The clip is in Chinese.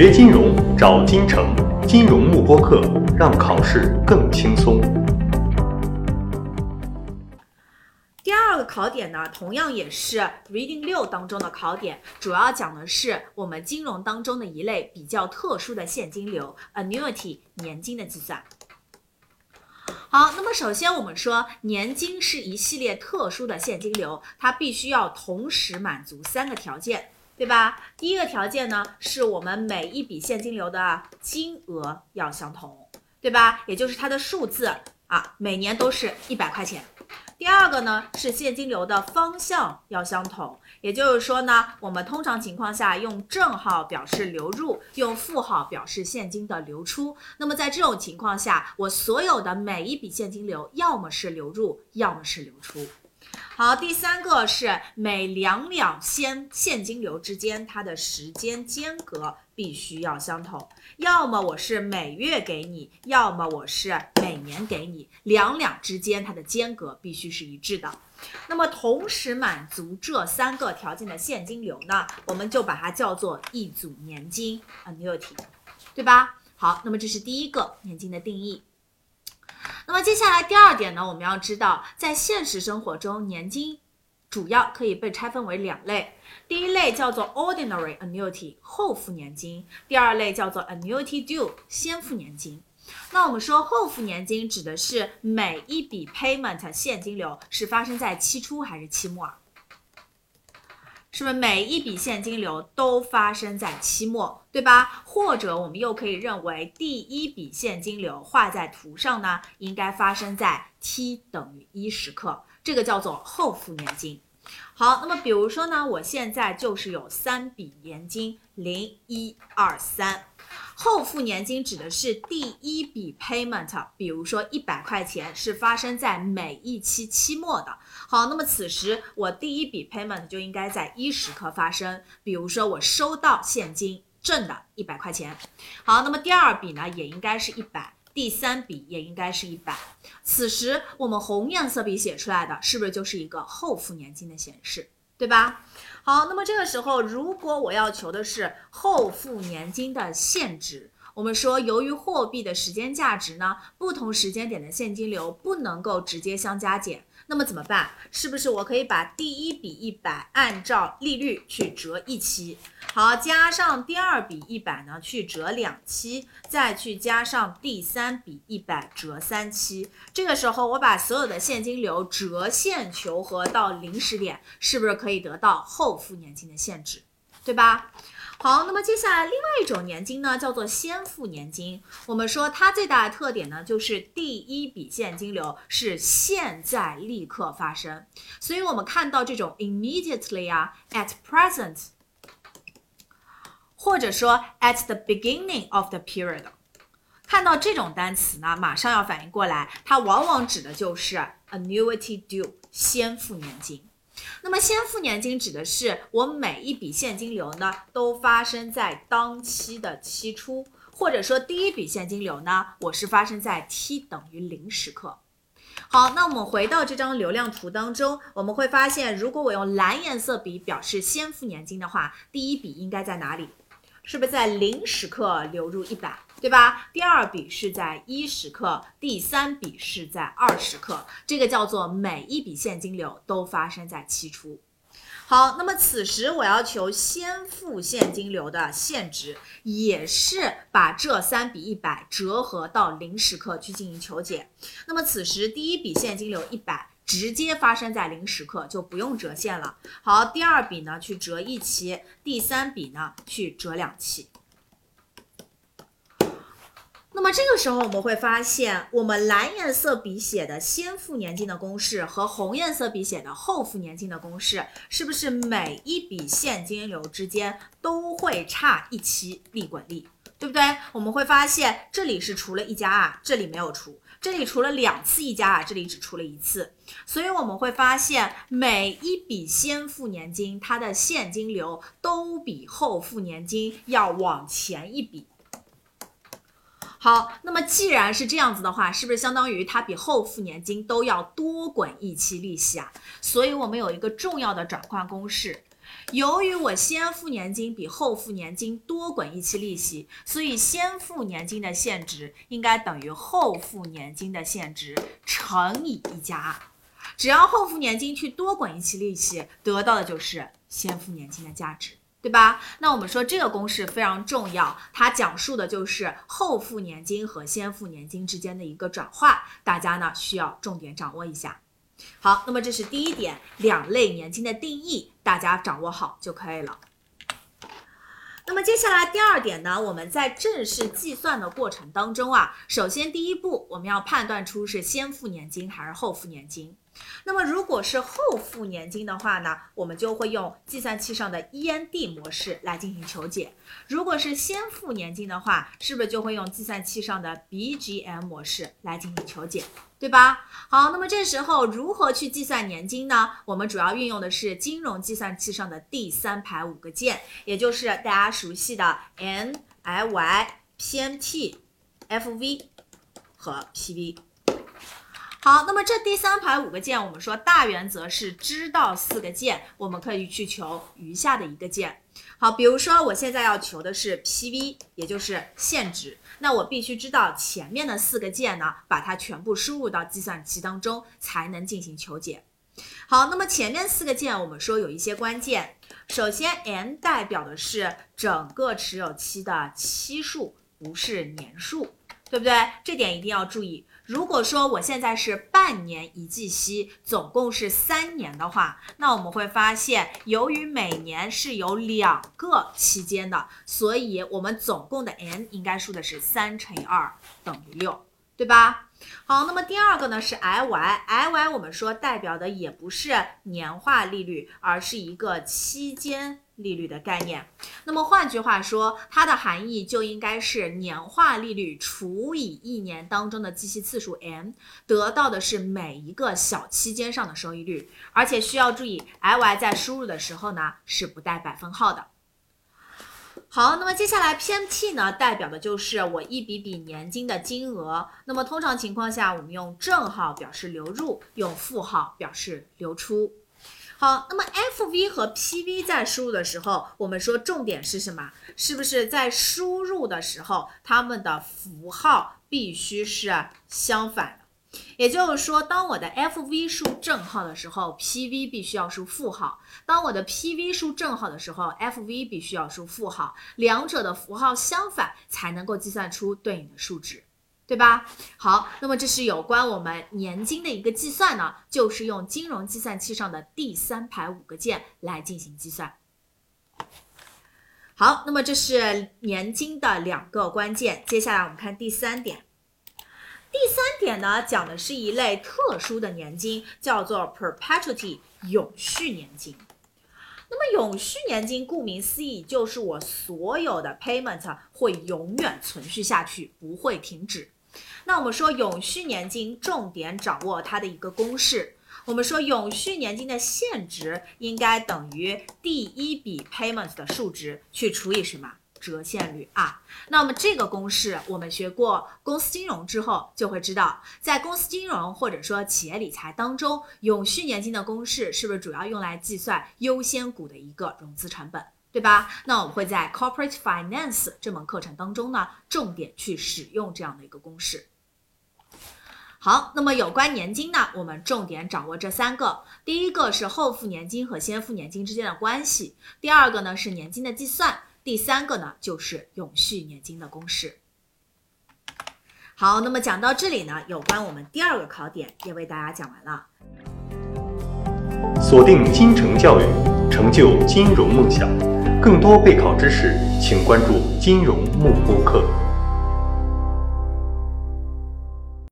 学金融找金城，金融慕播课，让考试更轻松。第二个考点呢，同样也是 Reading 六当中的考点，主要讲的是我们金融当中的一类比较特殊的现金流 annuity 年金的计算。好，那么首先我们说年金是一系列特殊的现金流，它必须要同时满足三个条件，对吧？第一个条件呢，是我们每一笔现金流的金额要相同，对吧？也就是它的数字啊，每年都是一百块钱。第二个呢是现金流的方向要相同，也就是说呢，我们通常情况下用正号表示流入，用负号表示现金的流出。那么在这种情况下，我所有的每一笔现金流要么是流入，要么是流出。好，第三个是每两两现现金流之间，它的时间间隔必须要相同，要么我是每月给你，要么我是每年给你，两两之间它的间隔必须是一致的。那么同时满足这三个条件的现金流呢，我们就把它叫做一组年金 （annuity），对吧？好，那么这是第一个年金的定义。那么接下来第二点呢，我们要知道，在现实生活中，年金主要可以被拆分为两类。第一类叫做 ordinary annuity 后付年金，第二类叫做 annuity due 先付年金。那我们说后付年金指的是每一笔 payment 现金流是发生在期初还是期末？是不是每一笔现金流都发生在期末，对吧？或者我们又可以认为第一笔现金流画在图上呢，应该发生在 t 等于一时刻，这个叫做后付年金。好，那么比如说呢，我现在就是有三笔年金，零一二三。后付年金指的是第一笔 payment，比如说一百块钱是发生在每一期期末的。好，那么此时我第一笔 payment 就应该在一时刻发生，比如说我收到现金挣的一百块钱。好，那么第二笔呢也应该是一百，第三笔也应该是一百。此时我们红颜色笔写出来的是不是就是一个后付年金的显示，对吧？好，那么这个时候，如果我要求的是后付年金的限制，我们说由于货币的时间价值呢，不同时间点的现金流不能够直接相加减。那么怎么办？是不是我可以把第一笔一百按照利率去折一期，好，加上第二笔一百呢去折两期，再去加上第三笔一百折三期。这个时候我把所有的现金流折现求和到零时点，是不是可以得到后付年金的现值，对吧？好，那么接下来另外一种年金呢，叫做先付年金。我们说它最大的特点呢，就是第一笔现金流是现在立刻发生。所以我们看到这种 immediately 啊，at present，或者说 at the beginning of the period，看到这种单词呢，马上要反应过来，它往往指的就是 annuity due 先付年金。那么先付年金指的是我每一笔现金流呢，都发生在当期的期初，或者说第一笔现金流呢，我是发生在 t 等于零时刻。好，那我们回到这张流量图当中，我们会发现，如果我用蓝颜色笔表示先付年金的话，第一笔应该在哪里？是不是在零时刻流入一百？对吧？第二笔是在一时刻，第三笔是在二十刻，这个叫做每一笔现金流都发生在期初。好，那么此时我要求先付现金流的现值，也是把这三笔一百折合到零时刻去进行求解。那么此时第一笔现金流一百直接发生在零时刻，就不用折现了。好，第二笔呢去折一期，第三笔呢去折两期。那么这个时候我们会发现，我们蓝颜色笔写的先付年金的公式和红颜色笔写的后付年金的公式，是不是每一笔现金流之间都会差一期利滚利，对不对？我们会发现这里是除了一加二，这里没有除；这里除了两次一加二，这里只除了一次。所以我们会发现，每一笔先付年金，它的现金流都比后付年金要往前一笔。好，那么既然是这样子的话，是不是相当于它比后付年金都要多滚一期利息啊？所以我们有一个重要的转换公式，由于我先付年金比后付年金多滚一期利息，所以先付年金的现值应该等于后付年金的现值乘以一加二。只要后付年金去多滚一期利息，得到的就是先付年金的价值，对吧？那我们说这个公式非常重要，它讲述的就是后付年金和先付年金之间的一个转化，大家呢需要重点掌握一下。好，那么这是第一点，两类年金的定义，大家掌握好就可以了。那么接下来第二点呢，我们在正式计算的过程当中啊，首先第一步我们要判断出是先付年金还是后付年金。那么如果是后付年金的话呢，我们就会用计算器上的 END 模式来进行求解；如果是先付年金的话，是不是就会用计算器上的 BGM 模式来进行求解，对吧？好，那么这时候如何去计算年金呢？我们主要运用的是金融计算器上的第三排五个键，也就是大家熟悉的 N、I、Y、PMT、FV 和 PV。好，那么这第三排五个键，我们说大原则是知道四个键，我们可以去求余下的一个键。好，比如说我现在要求的是 PV，也就是现值，那我必须知道前面的四个键呢，把它全部输入到计算器当中，才能进行求解。好，那么前面四个键我们说有一些关键，首先 N 代表的是整个持有期的期数，不是年数，对不对？这点一定要注意。如果说我现在是半年一计息，总共是三年的话，那我们会发现，由于每年是有两个期间的，所以我们总共的 n 应该数的是三乘以二等于六，对吧？好，那么第二个呢是 I Y，I Y 我们说代表的也不是年化利率，而是一个期间利率的概念。那么换句话说，它的含义就应该是年化利率除以一年当中的计息次数 n，得到的是每一个小期间上的收益率。而且需要注意，I Y 在输入的时候呢是不带百分号的。好，那么接下来 PMT 呢，代表的就是我一笔笔年金的金额。那么通常情况下，我们用正号表示流入，用负号表示流出。好，那么 FV 和 PV 在输入的时候，我们说重点是什么？是不是在输入的时候，它们的符号必须是相反的？也就是说，当我的 FV 数正号的时候，PV 必须要输负号；当我的 PV 数正号的时候，FV 必须要输负号，两者的符号相反，才能够计算出对应的数值，对吧？好，那么这是有关我们年金的一个计算呢，就是用金融计算器上的第三排五个键来进行计算。好，那么这是年金的两个关键，接下来我们看第三点。第三点呢，讲的是一类特殊的年金，叫做 perpetuity 永续年金。那么永续年金顾名思义，就是我所有的 payment 会永远存续下去，不会停止。那我们说永续年金，重点掌握它的一个公式。我们说永续年金的现值应该等于第一笔 payment 的数值去除以什么？折现率啊，那么这个公式我们学过公司金融之后就会知道，在公司金融或者说企业理财当中，永续年金的公式是不是主要用来计算优先股的一个融资成本，对吧？那我们会在 Corporate Finance 这门课程当中呢，重点去使用这样的一个公式。好，那么有关年金呢，我们重点掌握这三个：第一个是后付年金和先付年金之间的关系；第二个呢是年金的计算。第三个呢，就是永续年金的公式。好，那么讲到这里呢，有关我们第二个考点也为大家讲完了。锁定金城教育，成就金融梦想。更多备考知识，请关注金融幕布课。